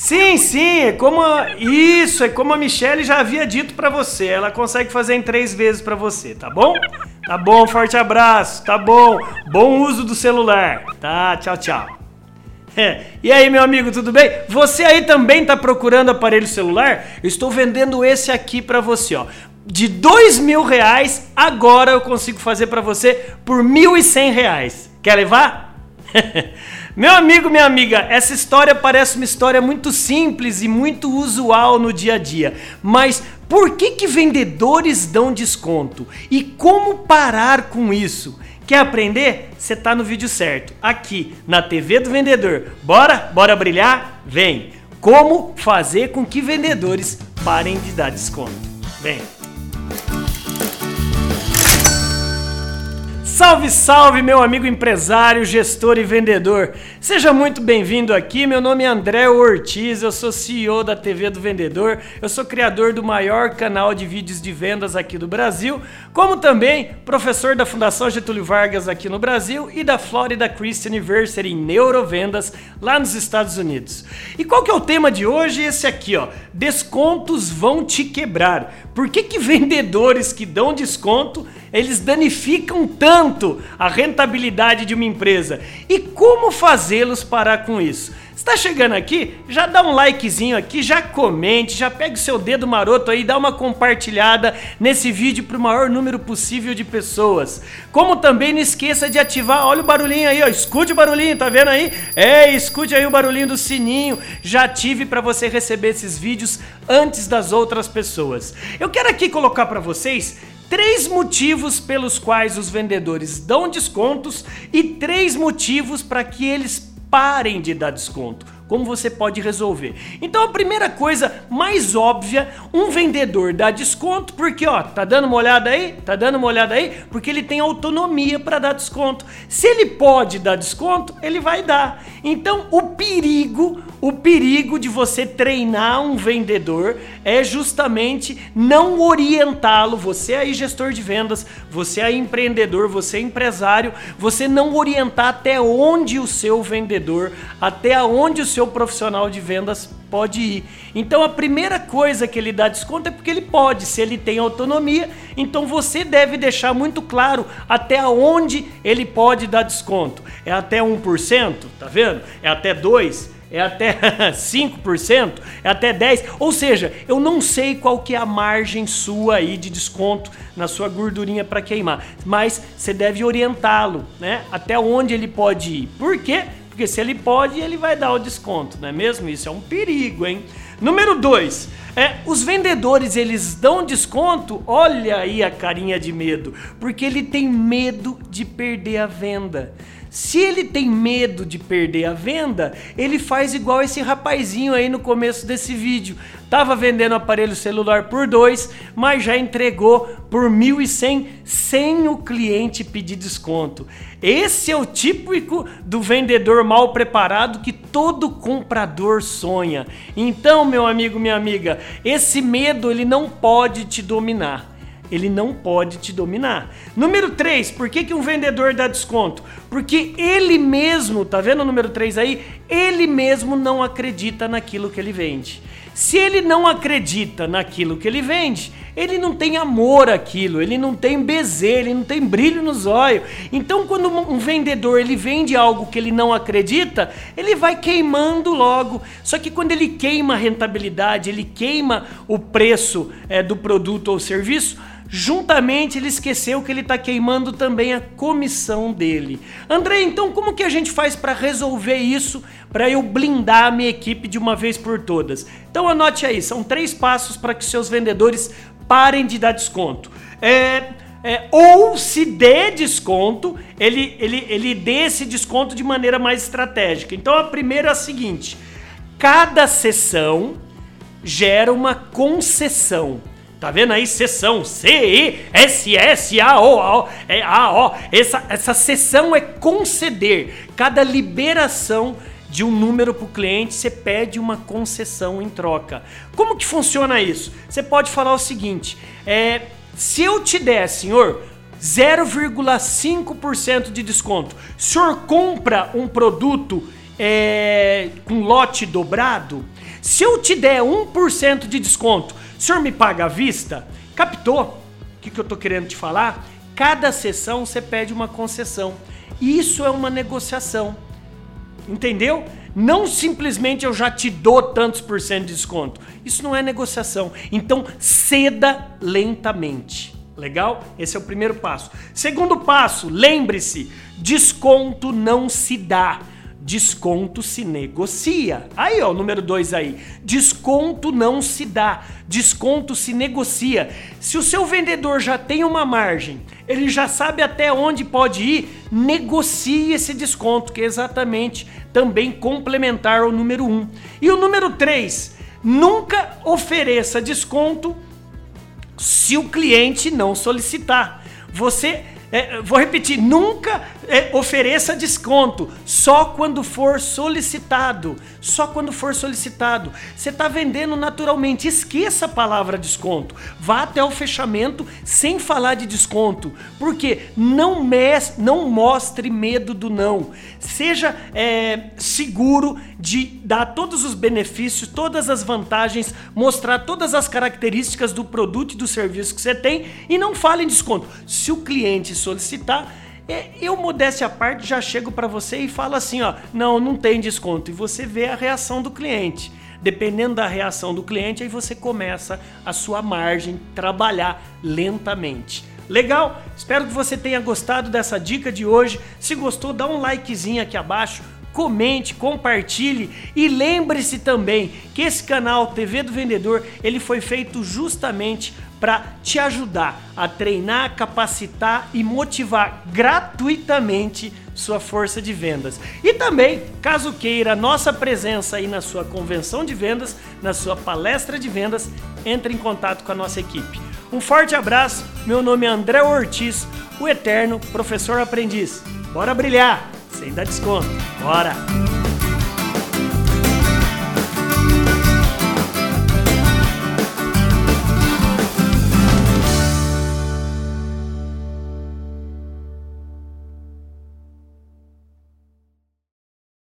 Sim, sim, é como a... isso, é como a Michelle já havia dito para você. Ela consegue fazer em três vezes para você, tá bom? Tá bom, forte abraço, tá bom. Bom uso do celular. Tá, tchau, tchau. É. E aí, meu amigo, tudo bem? Você aí também tá procurando aparelho celular? Eu estou vendendo esse aqui para você, ó. De dois mil reais, agora eu consigo fazer para você por mil e cem reais. Quer levar? Meu amigo, minha amiga, essa história parece uma história muito simples e muito usual no dia a dia, mas por que que vendedores dão desconto? E como parar com isso? Quer aprender? Você tá no vídeo certo, aqui na TV do Vendedor. Bora? Bora brilhar? Vem! Como fazer com que vendedores parem de dar desconto? Vem! Salve, salve, meu amigo empresário, gestor e vendedor. Seja muito bem-vindo aqui. Meu nome é André Ortiz, eu sou CEO da TV do Vendedor. Eu sou criador do maior canal de vídeos de vendas aqui do Brasil, como também professor da Fundação Getúlio Vargas aqui no Brasil e da Florida Christian University em neurovendas lá nos Estados Unidos. E qual que é o tema de hoje? Esse aqui, ó. Descontos vão te quebrar. Por que que vendedores que dão desconto, eles danificam tanto a rentabilidade de uma empresa? E como fazê-los parar com isso? Está chegando aqui? Já dá um likezinho aqui, já comente, já pega o seu dedo maroto aí, dá uma compartilhada nesse vídeo para o maior número possível de pessoas. Como também não esqueça de ativar, olha o barulhinho aí, ó, escute o barulhinho, tá vendo aí? É, escute aí o barulhinho do sininho, já ative para você receber esses vídeos antes das outras pessoas. Eu quero aqui colocar para vocês três motivos pelos quais os vendedores dão descontos e três motivos para que eles parem de dar desconto. Como você pode resolver? Então a primeira coisa mais óbvia, um vendedor dá desconto porque ó, tá dando uma olhada aí? Tá dando uma olhada aí? Porque ele tem autonomia para dar desconto. Se ele pode dar desconto, ele vai dar. Então o perigo, o perigo de você treinar um vendedor é justamente não orientá-lo, você aí gestor de vendas, você aí empreendedor, você empresário, você não orientar até onde o seu vendedor, até onde o seu profissional de vendas pode ir. Então a primeira coisa que ele dá desconto é porque ele pode, se ele tem autonomia, então você deve deixar muito claro até onde ele pode dar desconto. É até 1%, tá vendo? É até 2%, é até 5%, é até 10%. Ou seja, eu não sei qual que é a margem sua aí de desconto na sua gordurinha para queimar, mas você deve orientá-lo, né? Até onde ele pode ir. Por quê? Porque se ele pode, ele vai dar o desconto, não é mesmo? Isso é um perigo, hein? Número 2. É, os vendedores eles dão desconto, olha aí a carinha de medo, porque ele tem medo de perder a venda. Se ele tem medo de perder a venda, ele faz igual esse rapazinho aí no começo desse vídeo. Tava vendendo aparelho celular por dois, mas já entregou por 1.100 sem o cliente pedir desconto. Esse é o típico do vendedor mal preparado que todo comprador sonha. Então, meu amigo, minha amiga, esse medo ele não pode te dominar ele não pode te dominar. Número 3, por que, que um vendedor dá desconto? Porque ele mesmo, tá vendo o número 3 aí? Ele mesmo não acredita naquilo que ele vende. Se ele não acredita naquilo que ele vende, ele não tem amor àquilo, ele não tem bezerro, ele não tem brilho nos olhos. Então, quando um vendedor ele vende algo que ele não acredita, ele vai queimando logo. Só que quando ele queima a rentabilidade, ele queima o preço é, do produto ou serviço, Juntamente ele esqueceu que ele está queimando também a comissão dele. André, então como que a gente faz para resolver isso, para eu blindar a minha equipe de uma vez por todas? Então anote aí, são três passos para que seus vendedores parem de dar desconto. É, é, ou se dê desconto, ele, ele, ele dê esse desconto de maneira mais estratégica. Então a primeira é a seguinte: cada sessão gera uma concessão. Tá vendo aí? Sessão. C-E-S-S-A-O. É A-O. Essa, essa sessão é conceder. Cada liberação de um número para o cliente, você pede uma concessão em troca. Como que funciona isso? Você pode falar o seguinte: é, se eu te der, senhor, 0,5% de desconto, o senhor compra um produto é, com lote dobrado? Se eu te der 1% de desconto, o senhor me paga à vista? Captou? O que, que eu tô querendo te falar? Cada sessão você pede uma concessão. Isso é uma negociação. Entendeu? Não simplesmente eu já te dou tantos por cento de desconto. Isso não é negociação. Então ceda lentamente. Legal? Esse é o primeiro passo. Segundo passo, lembre-se: desconto não se dá. Desconto se negocia. Aí, ó, o número 2 aí. Desconto não se dá. Desconto se negocia. Se o seu vendedor já tem uma margem, ele já sabe até onde pode ir, negocie esse desconto, que é exatamente também complementar ao número 1. Um. E o número 3, nunca ofereça desconto se o cliente não solicitar. Você é, vou repetir, nunca ofereça desconto, só quando for solicitado. Só quando for solicitado. Você está vendendo naturalmente, esqueça a palavra desconto. Vá até o fechamento sem falar de desconto. Porque não, mes não mostre medo do não. Seja é, seguro de dar todos os benefícios, todas as vantagens, mostrar todas as características do produto e do serviço que você tem e não fale em desconto. Se o cliente solicitar, é, eu, modéstia à parte, já chego para você e falo assim, ó, não, não tem desconto. E você vê a reação do cliente. Dependendo da reação do cliente, aí você começa a sua margem trabalhar lentamente. Legal? Espero que você tenha gostado dessa dica de hoje. Se gostou, dá um likezinho aqui abaixo comente, compartilhe e lembre-se também que esse canal TV do Vendedor ele foi feito justamente para te ajudar a treinar, capacitar e motivar gratuitamente sua força de vendas. E também, caso queira nossa presença aí na sua convenção de vendas, na sua palestra de vendas, entre em contato com a nossa equipe. Um forte abraço, meu nome é André Ortiz, o eterno professor aprendiz. Bora brilhar, sem dar desconto. Bora!